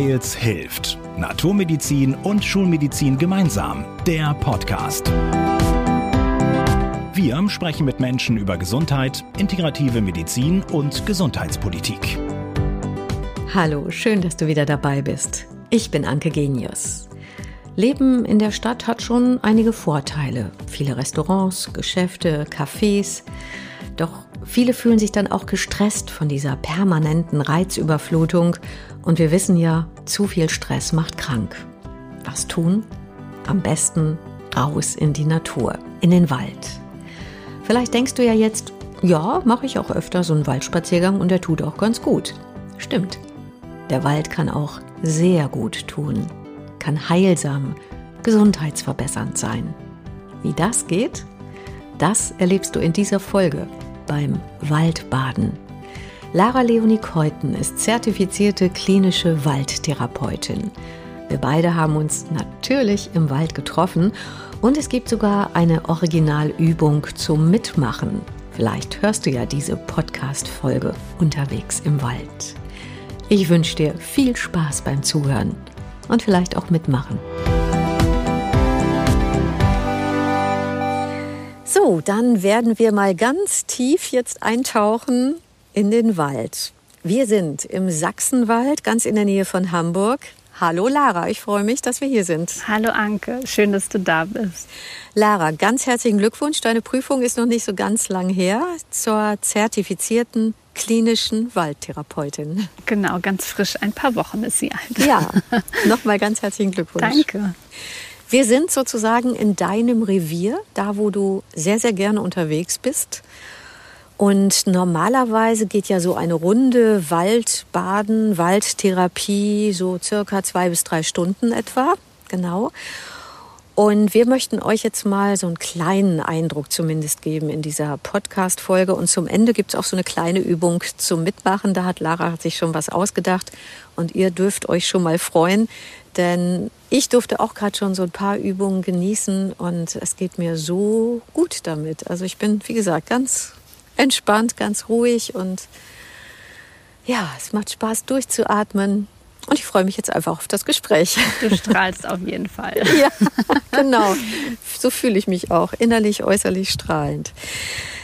Weils hilft. Naturmedizin und Schulmedizin gemeinsam. Der Podcast. Wir sprechen mit Menschen über Gesundheit, integrative Medizin und Gesundheitspolitik. Hallo, schön, dass du wieder dabei bist. Ich bin Anke Genius. Leben in der Stadt hat schon einige Vorteile. Viele Restaurants, Geschäfte, Cafés. Doch viele fühlen sich dann auch gestresst von dieser permanenten Reizüberflutung. Und wir wissen ja, zu viel Stress macht krank. Was tun? Am besten raus in die Natur, in den Wald. Vielleicht denkst du ja jetzt, ja, mache ich auch öfter so einen Waldspaziergang und der tut auch ganz gut. Stimmt. Der Wald kann auch sehr gut tun, kann heilsam, gesundheitsverbessernd sein. Wie das geht, das erlebst du in dieser Folge beim Waldbaden. Lara Leonie Keuten ist zertifizierte klinische Waldtherapeutin. Wir beide haben uns natürlich im Wald getroffen und es gibt sogar eine Originalübung zum Mitmachen. Vielleicht hörst du ja diese Podcast-Folge unterwegs im Wald. Ich wünsche dir viel Spaß beim Zuhören und vielleicht auch mitmachen. So, dann werden wir mal ganz tief jetzt eintauchen in den Wald. Wir sind im Sachsenwald, ganz in der Nähe von Hamburg. Hallo Lara, ich freue mich, dass wir hier sind. Hallo Anke, schön, dass du da bist. Lara, ganz herzlichen Glückwunsch. Deine Prüfung ist noch nicht so ganz lang her zur zertifizierten klinischen Waldtherapeutin. Genau, ganz frisch. Ein paar Wochen ist sie alt. Ja, nochmal ganz herzlichen Glückwunsch. Danke. Wir sind sozusagen in deinem Revier, da wo du sehr, sehr gerne unterwegs bist. Und normalerweise geht ja so eine Runde Waldbaden, Waldtherapie so circa zwei bis drei Stunden etwa. Genau. Und wir möchten euch jetzt mal so einen kleinen Eindruck zumindest geben in dieser Podcast-Folge. Und zum Ende gibt es auch so eine kleine Übung zum Mitmachen. Da hat Lara sich schon was ausgedacht. Und ihr dürft euch schon mal freuen. Denn ich durfte auch gerade schon so ein paar Übungen genießen und es geht mir so gut damit. Also ich bin, wie gesagt, ganz entspannt, ganz ruhig und ja, es macht Spaß durchzuatmen. Und ich freue mich jetzt einfach auf das Gespräch. Du strahlst auf jeden Fall. ja, genau. So fühle ich mich auch, innerlich, äußerlich strahlend.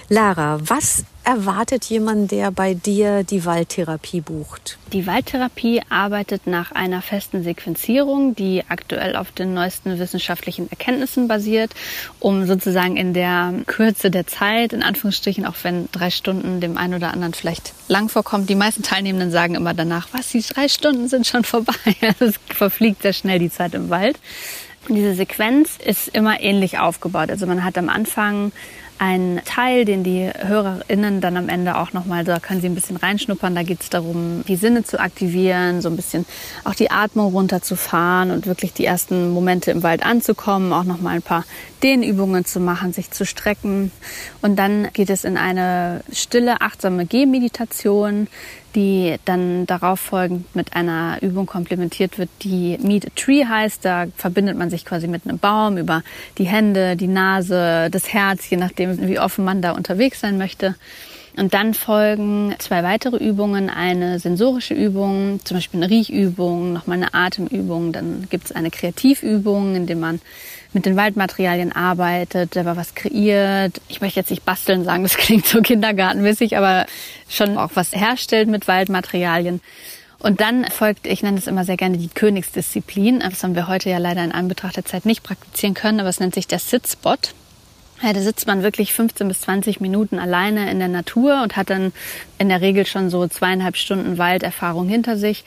Lara, was erwartet jemand, der bei dir die Waldtherapie bucht? Die Waldtherapie arbeitet nach einer festen Sequenzierung, die aktuell auf den neuesten wissenschaftlichen Erkenntnissen basiert, um sozusagen in der Kürze der Zeit, in Anführungsstrichen, auch wenn drei Stunden dem einen oder anderen vielleicht lang vorkommt, die meisten Teilnehmenden sagen immer danach, was, die drei Stunden sind schon vorbei. Also es verfliegt sehr schnell die Zeit im Wald. Diese Sequenz ist immer ähnlich aufgebaut. Also man hat am Anfang ein Teil, den die HörerInnen dann am Ende auch nochmal, da können sie ein bisschen reinschnuppern. Da geht es darum, die Sinne zu aktivieren, so ein bisschen auch die Atmung runterzufahren und wirklich die ersten Momente im Wald anzukommen, auch nochmal ein paar Dehnübungen zu machen, sich zu strecken. Und dann geht es in eine stille, achtsame Gehmeditation, die dann darauf folgend mit einer Übung komplementiert wird, die Meet a Tree heißt. Da verbindet man sich quasi mit einem Baum über die Hände, die Nase, das Herz, je nachdem, wie offen man da unterwegs sein möchte. Und dann folgen zwei weitere Übungen, eine sensorische Übung, zum Beispiel eine Riechübung, nochmal eine Atemübung, dann gibt es eine Kreativübung, in der man mit den Waldmaterialien arbeitet, selber was kreiert. Ich möchte jetzt nicht basteln sagen, das klingt so kindergartenmäßig, aber schon auch was herstellt mit Waldmaterialien. Und dann folgt, ich nenne es immer sehr gerne die Königsdisziplin. Das haben wir heute ja leider in Anbetracht der Zeit nicht praktizieren können, aber es nennt sich der Sitzspot. Ja, da sitzt man wirklich 15 bis 20 Minuten alleine in der Natur und hat dann in der Regel schon so zweieinhalb Stunden Walderfahrung hinter sich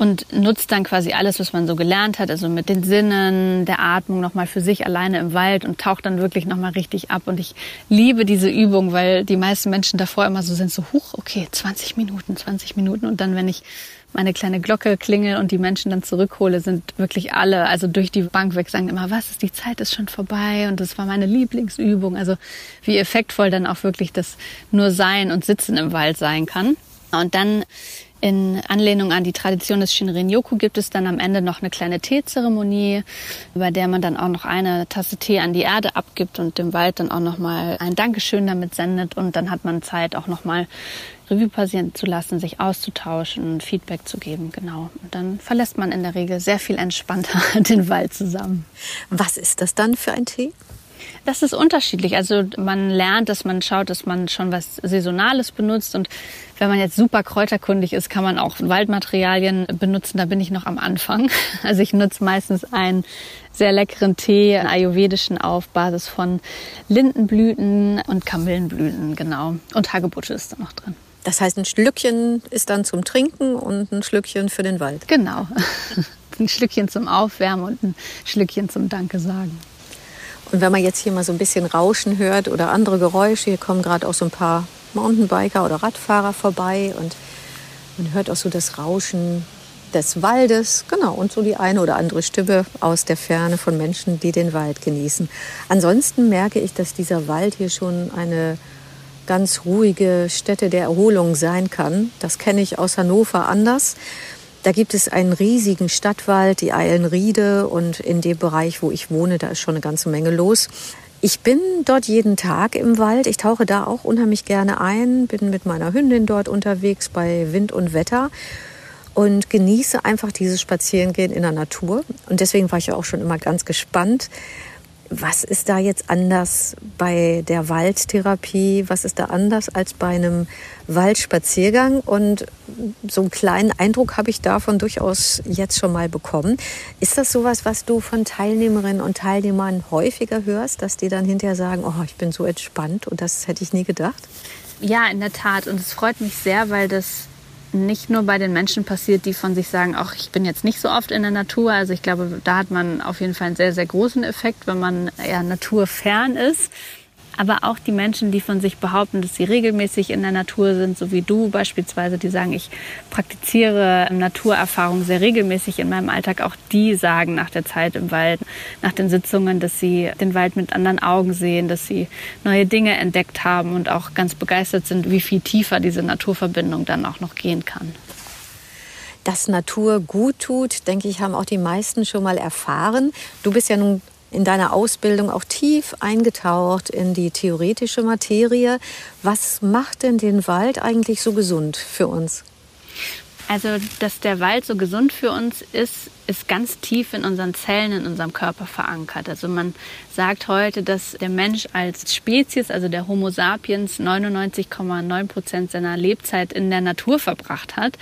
und nutzt dann quasi alles, was man so gelernt hat, also mit den Sinnen, der Atmung nochmal für sich alleine im Wald und taucht dann wirklich nochmal richtig ab. Und ich liebe diese Übung, weil die meisten Menschen davor immer so sind, so hoch, okay, 20 Minuten, 20 Minuten. Und dann, wenn ich meine kleine Glocke klingel und die Menschen dann zurückhole, sind wirklich alle, also durch die Bank weg, sagen immer, was ist, die Zeit ist schon vorbei und das war meine Lieblingsübung. Also wie effektvoll dann auch wirklich das nur Sein und Sitzen im Wald sein kann. Und dann in Anlehnung an die Tradition des Shinrin-yoku gibt es dann am Ende noch eine kleine Teezeremonie, bei der man dann auch noch eine Tasse Tee an die Erde abgibt und dem Wald dann auch noch mal ein Dankeschön damit sendet und dann hat man Zeit auch noch mal Revue passieren zu lassen, sich auszutauschen, Feedback zu geben, genau. Und dann verlässt man in der Regel sehr viel entspannter den Wald zusammen. Was ist das dann für ein Tee? Das ist unterschiedlich. Also man lernt, dass man schaut, dass man schon was Saisonales benutzt. Und wenn man jetzt super kräuterkundig ist, kann man auch Waldmaterialien benutzen. Da bin ich noch am Anfang. Also ich nutze meistens einen sehr leckeren Tee, einen ayurvedischen auf Basis von Lindenblüten und Kamillenblüten, genau. Und Hagebutte ist da noch drin. Das heißt, ein Schlückchen ist dann zum Trinken und ein Schlückchen für den Wald. Genau. ein Schlückchen zum Aufwärmen und ein Schlückchen zum Danke sagen. Und wenn man jetzt hier mal so ein bisschen Rauschen hört oder andere Geräusche, hier kommen gerade auch so ein paar Mountainbiker oder Radfahrer vorbei und man hört auch so das Rauschen des Waldes, genau, und so die eine oder andere Stimme aus der Ferne von Menschen, die den Wald genießen. Ansonsten merke ich, dass dieser Wald hier schon eine ganz ruhige Stätte der Erholung sein kann. Das kenne ich aus Hannover anders. Da gibt es einen riesigen Stadtwald, die Eilenriede und in dem Bereich, wo ich wohne, da ist schon eine ganze Menge los. Ich bin dort jeden Tag im Wald. Ich tauche da auch unheimlich gerne ein, bin mit meiner Hündin dort unterwegs bei Wind und Wetter und genieße einfach dieses Spazierengehen in der Natur. Und deswegen war ich auch schon immer ganz gespannt, was ist da jetzt anders bei der Waldtherapie? Was ist da anders als bei einem Waldspaziergang? Und so einen kleinen Eindruck habe ich davon durchaus jetzt schon mal bekommen. Ist das sowas, was du von Teilnehmerinnen und Teilnehmern häufiger hörst, dass die dann hinterher sagen, oh, ich bin so entspannt und das hätte ich nie gedacht? Ja, in der Tat. Und es freut mich sehr, weil das nicht nur bei den Menschen passiert, die von sich sagen, ach, ich bin jetzt nicht so oft in der Natur. Also ich glaube, da hat man auf jeden Fall einen sehr, sehr großen Effekt, wenn man eher naturfern ist aber auch die Menschen, die von sich behaupten, dass sie regelmäßig in der Natur sind, so wie du beispielsweise, die sagen, ich praktiziere Naturerfahrung sehr regelmäßig in meinem Alltag, auch die sagen nach der Zeit im Wald, nach den Sitzungen, dass sie den Wald mit anderen Augen sehen, dass sie neue Dinge entdeckt haben und auch ganz begeistert sind, wie viel tiefer diese Naturverbindung dann auch noch gehen kann dass Natur gut tut, denke ich, haben auch die meisten schon mal erfahren. Du bist ja nun in deiner Ausbildung auch tief eingetaucht in die theoretische Materie. Was macht denn den Wald eigentlich so gesund für uns? Also, dass der Wald so gesund für uns ist, ist ganz tief in unseren Zellen, in unserem Körper verankert. Also man sagt heute, dass der Mensch als Spezies, also der Homo sapiens, 99,9 Prozent seiner Lebzeit in der Natur verbracht hat.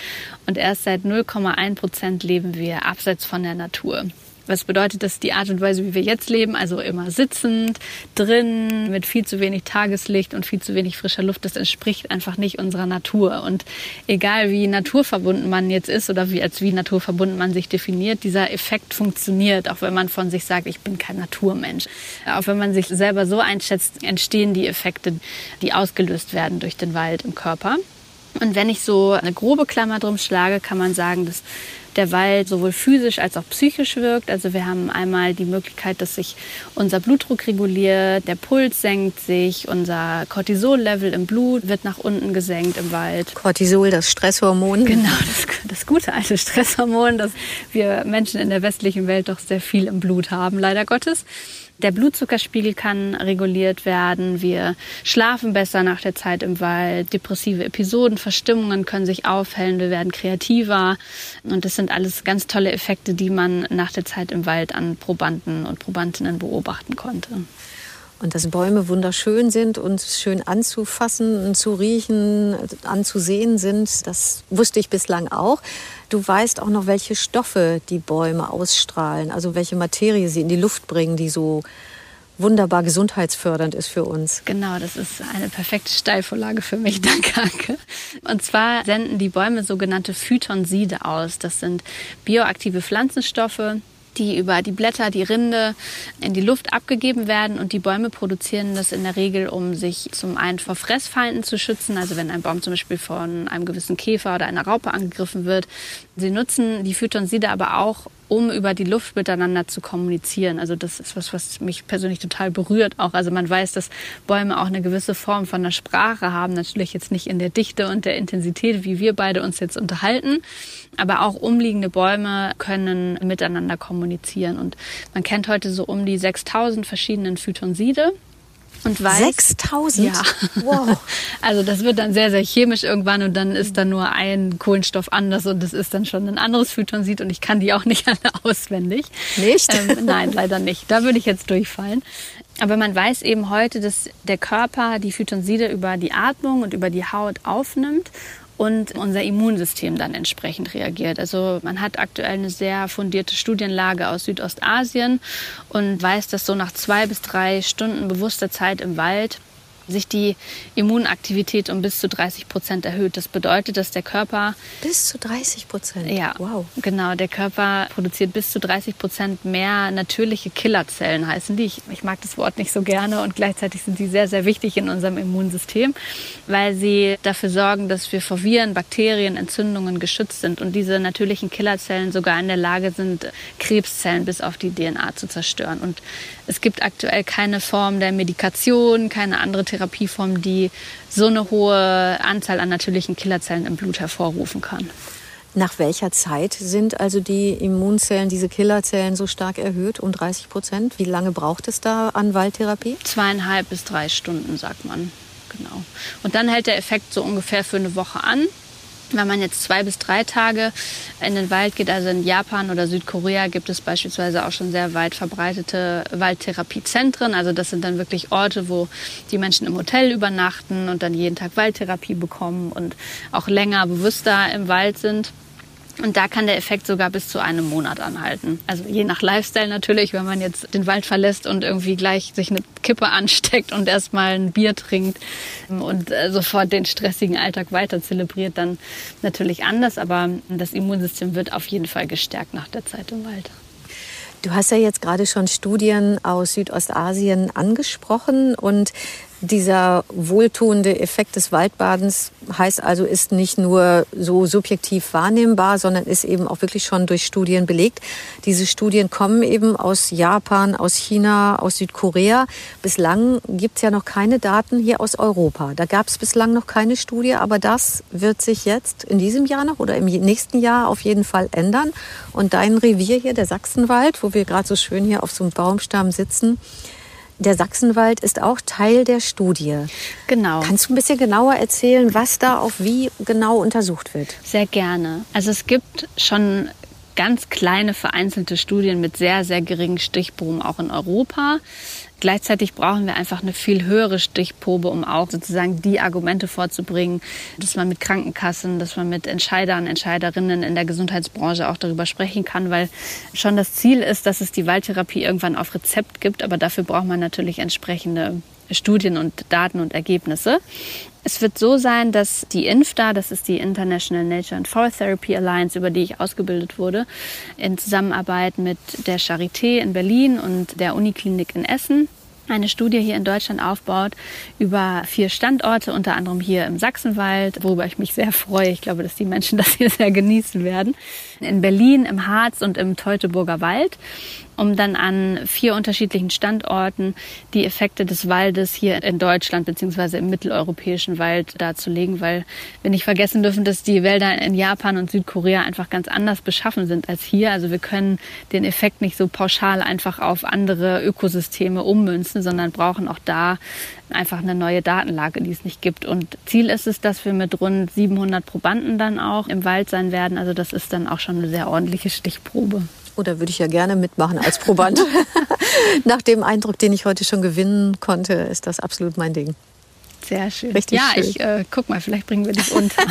Und erst seit 0,1 Prozent leben wir abseits von der Natur. Was bedeutet das die Art und Weise, wie wir jetzt leben? Also immer sitzend, drin, mit viel zu wenig Tageslicht und viel zu wenig frischer Luft. Das entspricht einfach nicht unserer Natur. Und egal wie naturverbunden man jetzt ist oder wie, als wie naturverbunden man sich definiert, dieser Effekt funktioniert, auch wenn man von sich sagt, ich bin kein Naturmensch. Auch wenn man sich selber so einschätzt, entstehen die Effekte, die ausgelöst werden durch den Wald im Körper. Und wenn ich so eine grobe Klammer drum schlage, kann man sagen, dass der Wald sowohl physisch als auch psychisch wirkt. Also wir haben einmal die Möglichkeit, dass sich unser Blutdruck reguliert, der Puls senkt sich, unser Cortisol-Level im Blut wird nach unten gesenkt im Wald. Cortisol, das Stresshormon. Genau, das, das gute alte Stresshormon, das wir Menschen in der westlichen Welt doch sehr viel im Blut haben, leider Gottes. Der Blutzuckerspiegel kann reguliert werden. Wir schlafen besser nach der Zeit im Wald. Depressive Episoden, Verstimmungen können sich aufhellen. Wir werden kreativer. Und das sind alles ganz tolle Effekte, die man nach der Zeit im Wald an Probanden und Probandinnen beobachten konnte. Und dass Bäume wunderschön sind und schön anzufassen zu riechen, anzusehen sind, das wusste ich bislang auch. Du weißt auch noch, welche Stoffe die Bäume ausstrahlen, also welche Materie sie in die Luft bringen, die so wunderbar gesundheitsfördernd ist für uns. Genau, das ist eine perfekte Steilvorlage für mich. Danke, Anke. Und zwar senden die Bäume sogenannte Phytonside aus. Das sind bioaktive Pflanzenstoffe, die über die Blätter, die Rinde in die Luft abgegeben werden und die Bäume produzieren das in der Regel, um sich zum einen vor Fressfeinden zu schützen, also wenn ein Baum zum Beispiel von einem gewissen Käfer oder einer Raupe angegriffen wird. Sie nutzen die Phytonside aber auch, um über die Luft miteinander zu kommunizieren. Also das ist was, was mich persönlich total berührt auch. Also man weiß, dass Bäume auch eine gewisse Form von der Sprache haben. Natürlich jetzt nicht in der Dichte und der Intensität, wie wir beide uns jetzt unterhalten. Aber auch umliegende Bäume können miteinander kommunizieren. Und man kennt heute so um die 6000 verschiedenen Phytonside. Und weiß. 6000? Ja. Wow. Also das wird dann sehr, sehr chemisch irgendwann und dann ist da nur ein Kohlenstoff anders und das ist dann schon ein anderes Phytonsid und ich kann die auch nicht alle auswendig. Nicht? Ähm, nein, leider nicht. Da würde ich jetzt durchfallen. Aber man weiß eben heute, dass der Körper die Phytonside über die Atmung und über die Haut aufnimmt und unser Immunsystem dann entsprechend reagiert. Also man hat aktuell eine sehr fundierte Studienlage aus Südostasien und weiß, dass so nach zwei bis drei Stunden bewusster Zeit im Wald sich die Immunaktivität um bis zu 30 Prozent erhöht. Das bedeutet, dass der Körper bis zu 30 Prozent. Ja, wow. Genau, der Körper produziert bis zu 30 Prozent mehr natürliche Killerzellen, heißen die. Ich, ich, mag das Wort nicht so gerne und gleichzeitig sind die sehr, sehr wichtig in unserem Immunsystem, weil sie dafür sorgen, dass wir vor Viren, Bakterien, Entzündungen geschützt sind und diese natürlichen Killerzellen sogar in der Lage sind, Krebszellen bis auf die DNA zu zerstören. Und es gibt aktuell keine Form der Medikation, keine andere Therapieform, die so eine hohe Anzahl an natürlichen Killerzellen im Blut hervorrufen kann. Nach welcher Zeit sind also die Immunzellen, diese Killerzellen so stark erhöht, um 30 Prozent? Wie lange braucht es da an Waldtherapie? Zweieinhalb bis drei Stunden, sagt man. Genau. Und dann hält der Effekt so ungefähr für eine Woche an. Wenn man jetzt zwei bis drei Tage in den Wald geht, also in Japan oder Südkorea gibt es beispielsweise auch schon sehr weit verbreitete Waldtherapiezentren. Also das sind dann wirklich Orte, wo die Menschen im Hotel übernachten und dann jeden Tag Waldtherapie bekommen und auch länger bewusster im Wald sind. Und da kann der Effekt sogar bis zu einem Monat anhalten. Also je nach Lifestyle natürlich, wenn man jetzt den Wald verlässt und irgendwie gleich sich eine Kippe ansteckt und erstmal ein Bier trinkt und äh, sofort den stressigen Alltag weiter zelebriert, dann natürlich anders. Aber das Immunsystem wird auf jeden Fall gestärkt nach der Zeit im Wald. Du hast ja jetzt gerade schon Studien aus Südostasien angesprochen und dieser wohltuende Effekt des Waldbadens heißt also, ist nicht nur so subjektiv wahrnehmbar, sondern ist eben auch wirklich schon durch Studien belegt. Diese Studien kommen eben aus Japan, aus China, aus Südkorea. Bislang gibt es ja noch keine Daten hier aus Europa. Da gab es bislang noch keine Studie, aber das wird sich jetzt in diesem Jahr noch oder im nächsten Jahr auf jeden Fall ändern. Und dein Revier hier, der Sachsenwald, wo wir gerade so schön hier auf so einem Baumstamm sitzen, der Sachsenwald ist auch Teil der Studie. Genau. Kannst du ein bisschen genauer erzählen, was da auf wie genau untersucht wird? Sehr gerne. Also es gibt schon ganz kleine vereinzelte Studien mit sehr, sehr geringen Stichproben auch in Europa. Gleichzeitig brauchen wir einfach eine viel höhere Stichprobe, um auch sozusagen die Argumente vorzubringen, dass man mit Krankenkassen, dass man mit Entscheidern, Entscheiderinnen in der Gesundheitsbranche auch darüber sprechen kann, weil schon das Ziel ist, dass es die Waldtherapie irgendwann auf Rezept gibt, aber dafür braucht man natürlich entsprechende Studien und Daten und Ergebnisse. Es wird so sein, dass die INFTA, das ist die International Nature and Forest Therapy Alliance, über die ich ausgebildet wurde, in Zusammenarbeit mit der Charité in Berlin und der Uniklinik in Essen eine Studie hier in Deutschland aufbaut über vier Standorte, unter anderem hier im Sachsenwald, worüber ich mich sehr freue. Ich glaube, dass die Menschen das hier sehr genießen werden. In Berlin, im Harz und im Teutoburger Wald um dann an vier unterschiedlichen Standorten die Effekte des Waldes hier in Deutschland beziehungsweise im mitteleuropäischen Wald darzulegen, weil wir nicht vergessen dürfen, dass die Wälder in Japan und Südkorea einfach ganz anders beschaffen sind als hier. Also wir können den Effekt nicht so pauschal einfach auf andere Ökosysteme ummünzen, sondern brauchen auch da einfach eine neue Datenlage, die es nicht gibt. Und Ziel ist es, dass wir mit rund 700 Probanden dann auch im Wald sein werden. Also das ist dann auch schon eine sehr ordentliche Stichprobe. Oder oh, würde ich ja gerne mitmachen als Proband. Nach dem Eindruck, den ich heute schon gewinnen konnte, ist das absolut mein Ding. Sehr schön. Richtig ja, schön. ich äh, guck mal, vielleicht bringen wir dich unter.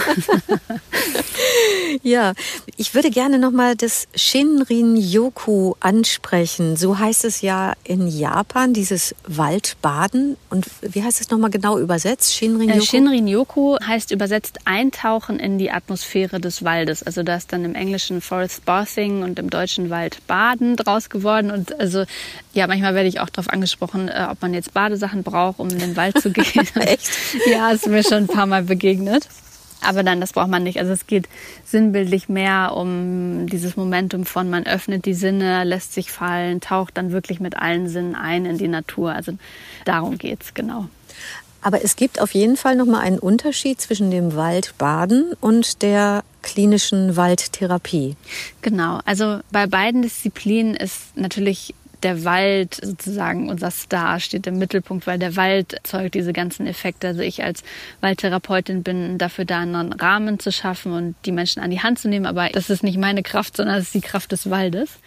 ja, ich würde gerne noch mal das Shinrin-yoku ansprechen. So heißt es ja in Japan, dieses Waldbaden. Und wie heißt es noch mal genau übersetzt? Shinrin-yoku? Äh, Shinrin-yoku heißt übersetzt Eintauchen in die Atmosphäre des Waldes. Also da ist dann im Englischen Forest Bathing und im Deutschen Waldbaden draus geworden. Und also ja, manchmal werde ich auch darauf angesprochen, äh, ob man jetzt Badesachen braucht, um in den Wald zu gehen. Echt? Ja, ist mir schon ein paar Mal begegnet. Aber dann, das braucht man nicht. Also es geht sinnbildlich mehr um dieses Momentum von man öffnet die Sinne, lässt sich fallen, taucht dann wirklich mit allen Sinnen ein in die Natur. Also darum geht's genau. Aber es gibt auf jeden Fall noch mal einen Unterschied zwischen dem Waldbaden und der klinischen Waldtherapie. Genau. Also bei beiden Disziplinen ist natürlich der Wald sozusagen unser Star steht im Mittelpunkt, weil der Wald erzeugt diese ganzen Effekte. Also ich als Waldtherapeutin bin dafür da, einen Rahmen zu schaffen und die Menschen an die Hand zu nehmen. Aber das ist nicht meine Kraft, sondern das ist die Kraft des Waldes.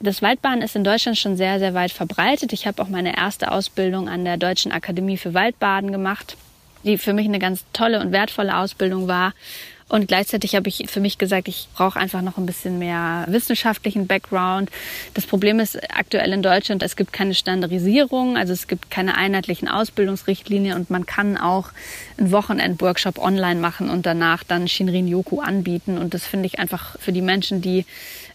Das Waldbaden ist in Deutschland schon sehr, sehr weit verbreitet. Ich habe auch meine erste Ausbildung an der Deutschen Akademie für Waldbaden gemacht, die für mich eine ganz tolle und wertvolle Ausbildung war. Und gleichzeitig habe ich für mich gesagt, ich brauche einfach noch ein bisschen mehr wissenschaftlichen Background. Das Problem ist aktuell in Deutschland, es gibt keine Standardisierung, also es gibt keine einheitlichen Ausbildungsrichtlinien und man kann auch einen Wochenend-Workshop online machen und danach dann Shinrin-Yoku anbieten. Und das finde ich einfach für die Menschen, die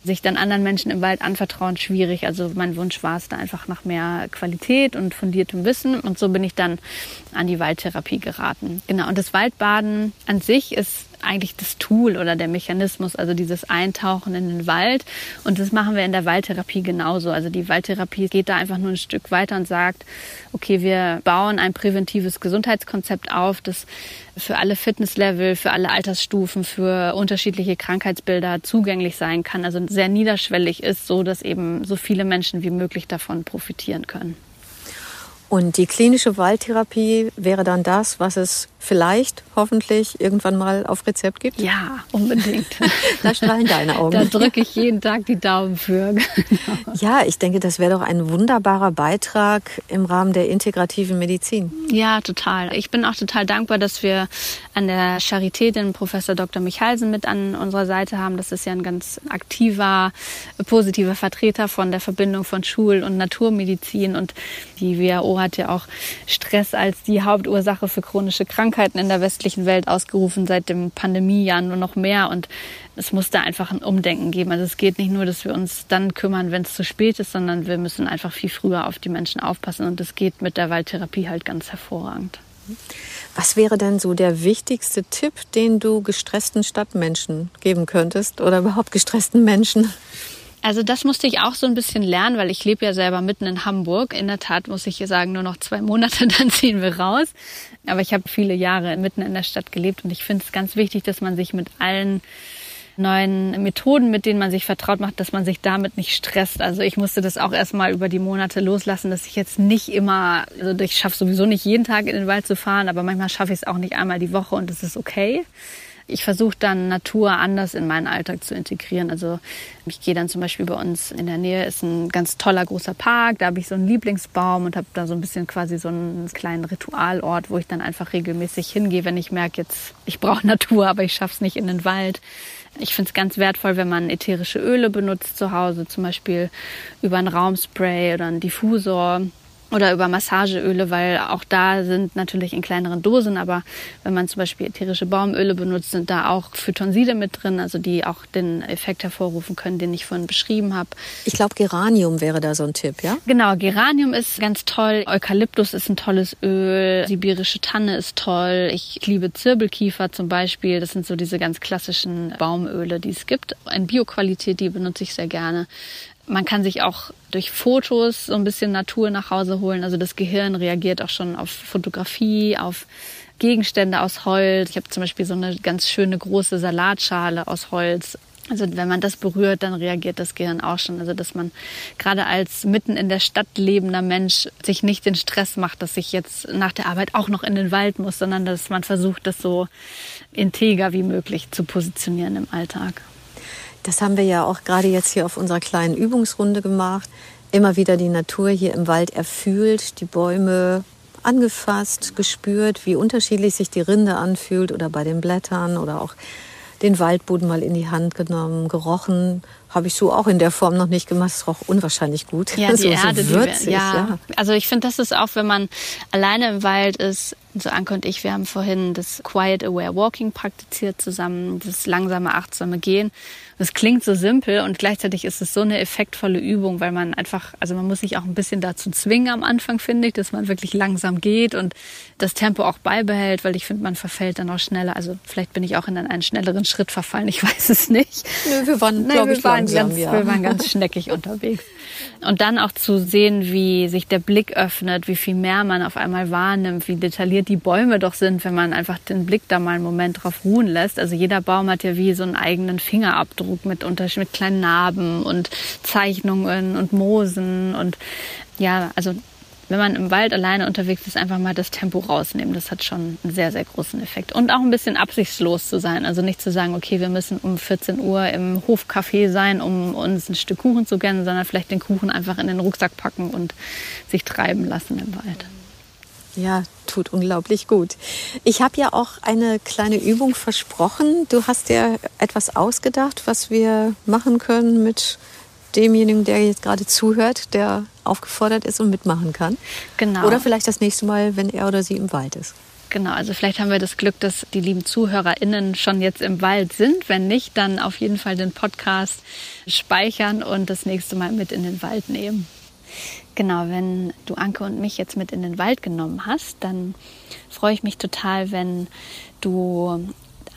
sich dann anderen Menschen im Wald anvertrauen, schwierig. Also mein Wunsch war es da einfach nach mehr Qualität und fundiertem Wissen. Und so bin ich dann an die Waldtherapie geraten. Genau. Und das Waldbaden an sich ist eigentlich das Tool oder der Mechanismus, also dieses Eintauchen in den Wald. Und das machen wir in der Waldtherapie genauso. Also die Waldtherapie geht da einfach nur ein Stück weiter und sagt, okay, wir bauen ein präventives Gesundheitskonzept auf, das für alle Fitnesslevel, für alle Altersstufen, für unterschiedliche Krankheitsbilder zugänglich sein kann. Also sehr niederschwellig ist, so dass eben so viele Menschen wie möglich davon profitieren können. Und die klinische Waldtherapie wäre dann das, was es vielleicht, hoffentlich, irgendwann mal auf Rezept gibt? Ja, unbedingt. da strahlen deine Augen. Da drücke ich jeden Tag die Daumen für. Genau. Ja, ich denke, das wäre doch ein wunderbarer Beitrag im Rahmen der integrativen Medizin. Ja, total. Ich bin auch total dankbar, dass wir an der Charité den Professor Dr. Michalsen mit an unserer Seite haben. Das ist ja ein ganz aktiver, positiver Vertreter von der Verbindung von Schul- und Naturmedizin. Und die WHO hat ja auch Stress als die Hauptursache für chronische Krankheiten in der westlichen Welt ausgerufen, seit dem Pandemiejahr nur noch mehr. Und es muss da einfach ein Umdenken geben. Also es geht nicht nur, dass wir uns dann kümmern, wenn es zu spät ist, sondern wir müssen einfach viel früher auf die Menschen aufpassen. Und das geht mit der Waldtherapie halt ganz hervorragend. Was wäre denn so der wichtigste Tipp, den du gestressten Stadtmenschen geben könntest oder überhaupt gestressten Menschen? Also das musste ich auch so ein bisschen lernen, weil ich lebe ja selber mitten in Hamburg. In der Tat muss ich sagen, nur noch zwei Monate, dann ziehen wir raus. Aber ich habe viele Jahre mitten in der Stadt gelebt und ich finde es ganz wichtig, dass man sich mit allen neuen Methoden, mit denen man sich vertraut macht, dass man sich damit nicht stresst. Also ich musste das auch erstmal über die Monate loslassen, dass ich jetzt nicht immer, also ich schaffe sowieso nicht jeden Tag in den Wald zu fahren, aber manchmal schaffe ich es auch nicht einmal die Woche und das ist okay. Ich versuche dann Natur anders in meinen Alltag zu integrieren. Also ich gehe dann zum Beispiel bei uns in der Nähe ist ein ganz toller großer Park. Da habe ich so einen Lieblingsbaum und habe da so ein bisschen quasi so einen kleinen Ritualort, wo ich dann einfach regelmäßig hingehe, wenn ich merke, jetzt ich brauche Natur, aber ich schaffe es nicht in den Wald. Ich finde es ganz wertvoll, wenn man ätherische Öle benutzt zu Hause, zum Beispiel über ein Raumspray oder einen Diffusor oder über Massageöle, weil auch da sind natürlich in kleineren Dosen, aber wenn man zum Beispiel ätherische Baumöle benutzt, sind da auch Phytonside mit drin, also die auch den Effekt hervorrufen können, den ich vorhin beschrieben habe. Ich glaube, Geranium wäre da so ein Tipp, ja? Genau, Geranium ist ganz toll, Eukalyptus ist ein tolles Öl, sibirische Tanne ist toll, ich liebe Zirbelkiefer zum Beispiel, das sind so diese ganz klassischen Baumöle, die es gibt. In Bioqualität, die benutze ich sehr gerne. Man kann sich auch durch Fotos so ein bisschen Natur nach Hause holen. Also das Gehirn reagiert auch schon auf Fotografie, auf Gegenstände aus Holz. Ich habe zum Beispiel so eine ganz schöne große Salatschale aus Holz. Also wenn man das berührt, dann reagiert das Gehirn auch schon. Also dass man gerade als mitten in der Stadt lebender Mensch sich nicht den Stress macht, dass ich jetzt nach der Arbeit auch noch in den Wald muss, sondern dass man versucht, das so integer wie möglich zu positionieren im Alltag. Das haben wir ja auch gerade jetzt hier auf unserer kleinen Übungsrunde gemacht. Immer wieder die Natur hier im Wald erfühlt, die Bäume angefasst, gespürt, wie unterschiedlich sich die Rinde anfühlt oder bei den Blättern oder auch den Waldboden mal in die Hand genommen, gerochen. Habe ich so auch in der Form noch nicht gemacht. Es roch unwahrscheinlich gut. Ja, die so, Erde, so würzig, die, ja. ja. Also ich finde, das ist auch, wenn man alleine im Wald ist, so Anke und ich, wir haben vorhin das Quiet Aware Walking praktiziert zusammen, das langsame, achtsame Gehen. Das klingt so simpel und gleichzeitig ist es so eine effektvolle Übung, weil man einfach, also man muss sich auch ein bisschen dazu zwingen am Anfang, finde ich, dass man wirklich langsam geht und das Tempo auch beibehält, weil ich finde, man verfällt dann auch schneller. Also vielleicht bin ich auch in einen schnelleren Schritt verfallen? Ich weiß es nicht. Nö, wir waren, glaube ich, waren langsam, ganz, ja. wir waren ganz schneckig unterwegs. Und dann auch zu sehen, wie sich der Blick öffnet, wie viel mehr man auf einmal wahrnimmt, wie detailliert die Bäume doch sind, wenn man einfach den Blick da mal einen Moment drauf ruhen lässt. Also jeder Baum hat ja wie so einen eigenen Fingerabdruck mit, Unterschied, mit kleinen Narben und Zeichnungen und Moosen und ja, also wenn man im Wald alleine unterwegs ist, einfach mal das Tempo rausnehmen. Das hat schon einen sehr, sehr großen Effekt. Und auch ein bisschen absichtslos zu sein. Also nicht zu sagen, okay, wir müssen um 14 Uhr im Hofcafé sein, um uns ein Stück Kuchen zu gönnen, sondern vielleicht den Kuchen einfach in den Rucksack packen und sich treiben lassen im Wald. Ja, tut unglaublich gut. Ich habe ja auch eine kleine Übung versprochen. Du hast dir etwas ausgedacht, was wir machen können mit demjenigen, der jetzt gerade zuhört, der aufgefordert ist und mitmachen kann. Genau. Oder vielleicht das nächste Mal, wenn er oder sie im Wald ist. Genau, also vielleicht haben wir das Glück, dass die lieben ZuhörerInnen schon jetzt im Wald sind. Wenn nicht, dann auf jeden Fall den Podcast speichern und das nächste Mal mit in den Wald nehmen. Genau, wenn du Anke und mich jetzt mit in den Wald genommen hast, dann freue ich mich total, wenn du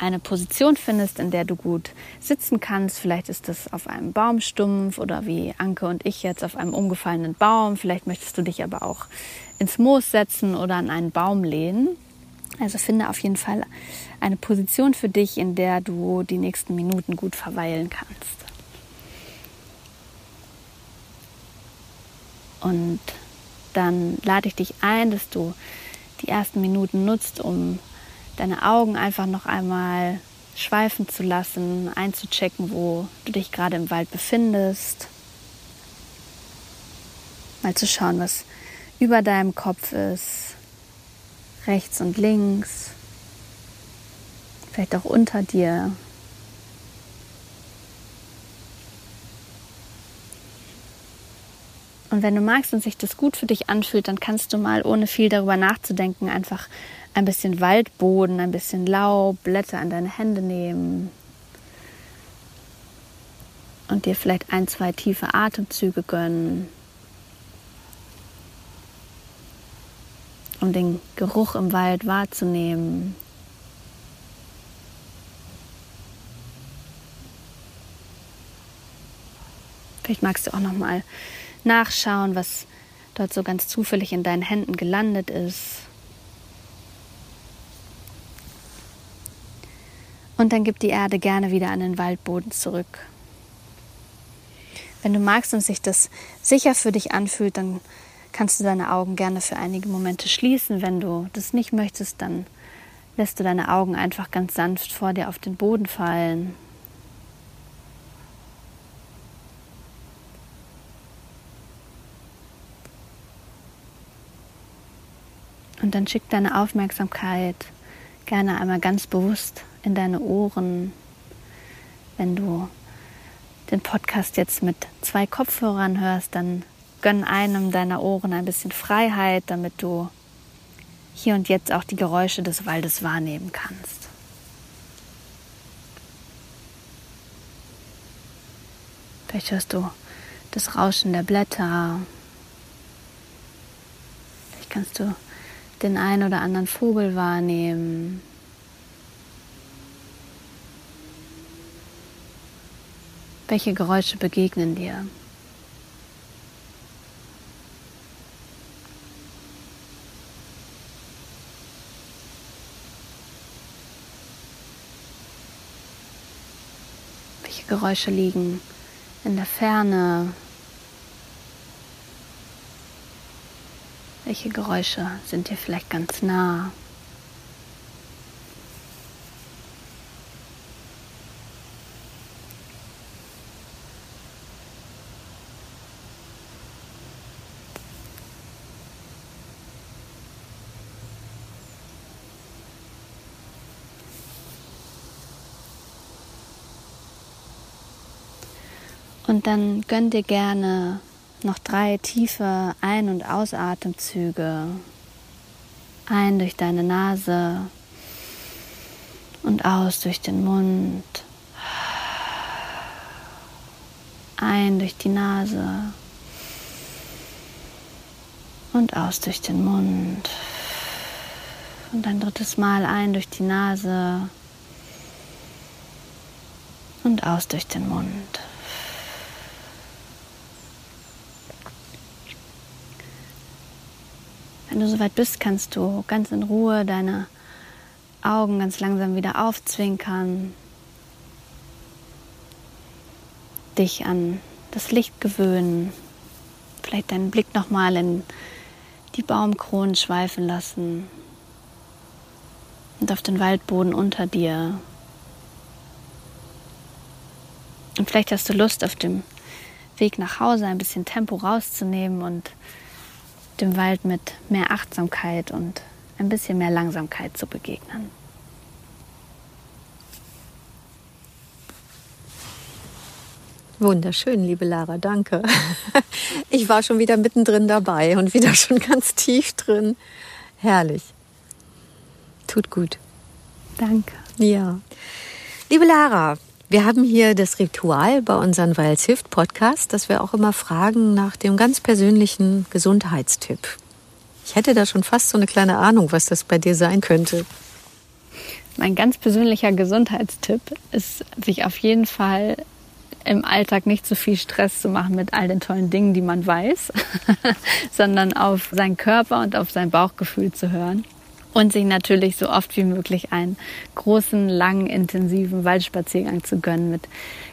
eine Position findest, in der du gut sitzen kannst. Vielleicht ist das auf einem Baumstumpf oder wie Anke und ich jetzt auf einem umgefallenen Baum. Vielleicht möchtest du dich aber auch ins Moos setzen oder an einen Baum lehnen. Also finde auf jeden Fall eine Position für dich, in der du die nächsten Minuten gut verweilen kannst. Und dann lade ich dich ein, dass du die ersten Minuten nutzt, um deine Augen einfach noch einmal schweifen zu lassen, einzuchecken, wo du dich gerade im Wald befindest. Mal zu schauen, was über deinem Kopf ist, rechts und links, vielleicht auch unter dir. Und wenn du magst und sich das gut für dich anfühlt, dann kannst du mal, ohne viel darüber nachzudenken, einfach ein bisschen Waldboden, ein bisschen Laub, Blätter an deine Hände nehmen und dir vielleicht ein, zwei tiefe Atemzüge gönnen, um den Geruch im Wald wahrzunehmen. Vielleicht magst du auch noch mal nachschauen, was dort so ganz zufällig in deinen Händen gelandet ist. Und dann gib die Erde gerne wieder an den Waldboden zurück. Wenn du magst und sich das sicher für dich anfühlt, dann kannst du deine Augen gerne für einige Momente schließen. Wenn du das nicht möchtest, dann lässt du deine Augen einfach ganz sanft vor dir auf den Boden fallen. Und dann schick deine Aufmerksamkeit gerne einmal ganz bewusst in deine Ohren, wenn du den Podcast jetzt mit zwei Kopfhörern hörst, dann gönn einem deiner Ohren ein bisschen Freiheit, damit du hier und jetzt auch die Geräusche des Waldes wahrnehmen kannst. Vielleicht hörst du das Rauschen der Blätter. Vielleicht kannst du den einen oder anderen Vogel wahrnehmen. Welche Geräusche begegnen dir? Welche Geräusche liegen in der Ferne? Welche Geräusche sind dir vielleicht ganz nah? Und dann gönn dir gerne noch drei tiefe Ein- und Ausatemzüge. Ein durch deine Nase und aus durch den Mund. Ein durch die Nase und aus durch den Mund. Und ein drittes Mal ein durch die Nase Und aus durch den Mund. Wenn du soweit bist, kannst du ganz in Ruhe deine Augen ganz langsam wieder aufzwinkern, dich an das Licht gewöhnen, vielleicht deinen Blick nochmal in die Baumkronen schweifen lassen und auf den Waldboden unter dir. Und vielleicht hast du Lust, auf dem Weg nach Hause ein bisschen Tempo rauszunehmen und dem Wald mit mehr Achtsamkeit und ein bisschen mehr Langsamkeit zu begegnen. Wunderschön, liebe Lara, danke. Ich war schon wieder mittendrin dabei und wieder schon ganz tief drin. Herrlich. Tut gut. Danke. Ja. Liebe Lara, wir haben hier das Ritual bei unserem Weils Hilft Podcast, dass wir auch immer fragen nach dem ganz persönlichen Gesundheitstipp. Ich hätte da schon fast so eine kleine Ahnung, was das bei dir sein könnte. Mein ganz persönlicher Gesundheitstipp ist, sich auf jeden Fall im Alltag nicht so viel Stress zu machen mit all den tollen Dingen, die man weiß, sondern auf seinen Körper und auf sein Bauchgefühl zu hören und sich natürlich so oft wie möglich einen großen, langen, intensiven Waldspaziergang zu gönnen mit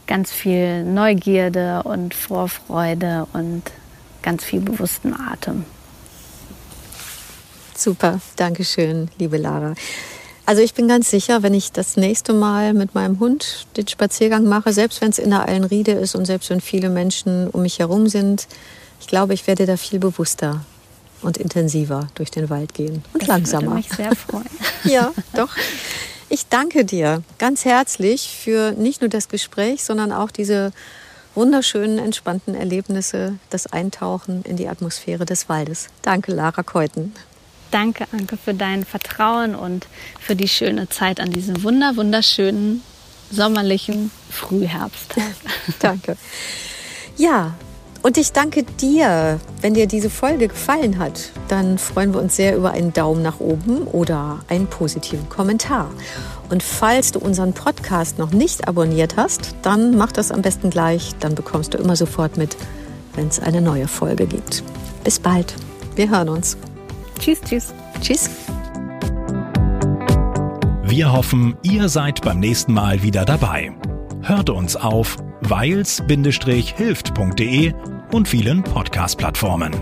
ganz viel Neugierde und Vorfreude und ganz viel bewussten Atem. Super, danke schön, liebe Lara. Also ich bin ganz sicher, wenn ich das nächste Mal mit meinem Hund den Spaziergang mache, selbst wenn es in der Eilenriede ist und selbst wenn viele Menschen um mich herum sind, ich glaube, ich werde da viel bewusster und intensiver durch den Wald gehen und das langsamer. Würde mich sehr freuen. ja, doch. Ich danke dir ganz herzlich für nicht nur das Gespräch, sondern auch diese wunderschönen, entspannten Erlebnisse, das Eintauchen in die Atmosphäre des Waldes. Danke, Lara Keuten. Danke, Anke, für dein Vertrauen und für die schöne Zeit an diesem wunder, wunderschönen sommerlichen Frühherbst. danke. Ja, und ich danke dir, wenn dir diese Folge gefallen hat. Dann freuen wir uns sehr über einen Daumen nach oben oder einen positiven Kommentar. Und falls du unseren Podcast noch nicht abonniert hast, dann mach das am besten gleich. Dann bekommst du immer sofort mit, wenn es eine neue Folge gibt. Bis bald. Wir hören uns. Tschüss, tschüss. Tschüss. Wir hoffen, ihr seid beim nächsten Mal wieder dabei. Hört uns auf weils-hilft.de und vielen Podcast-Plattformen.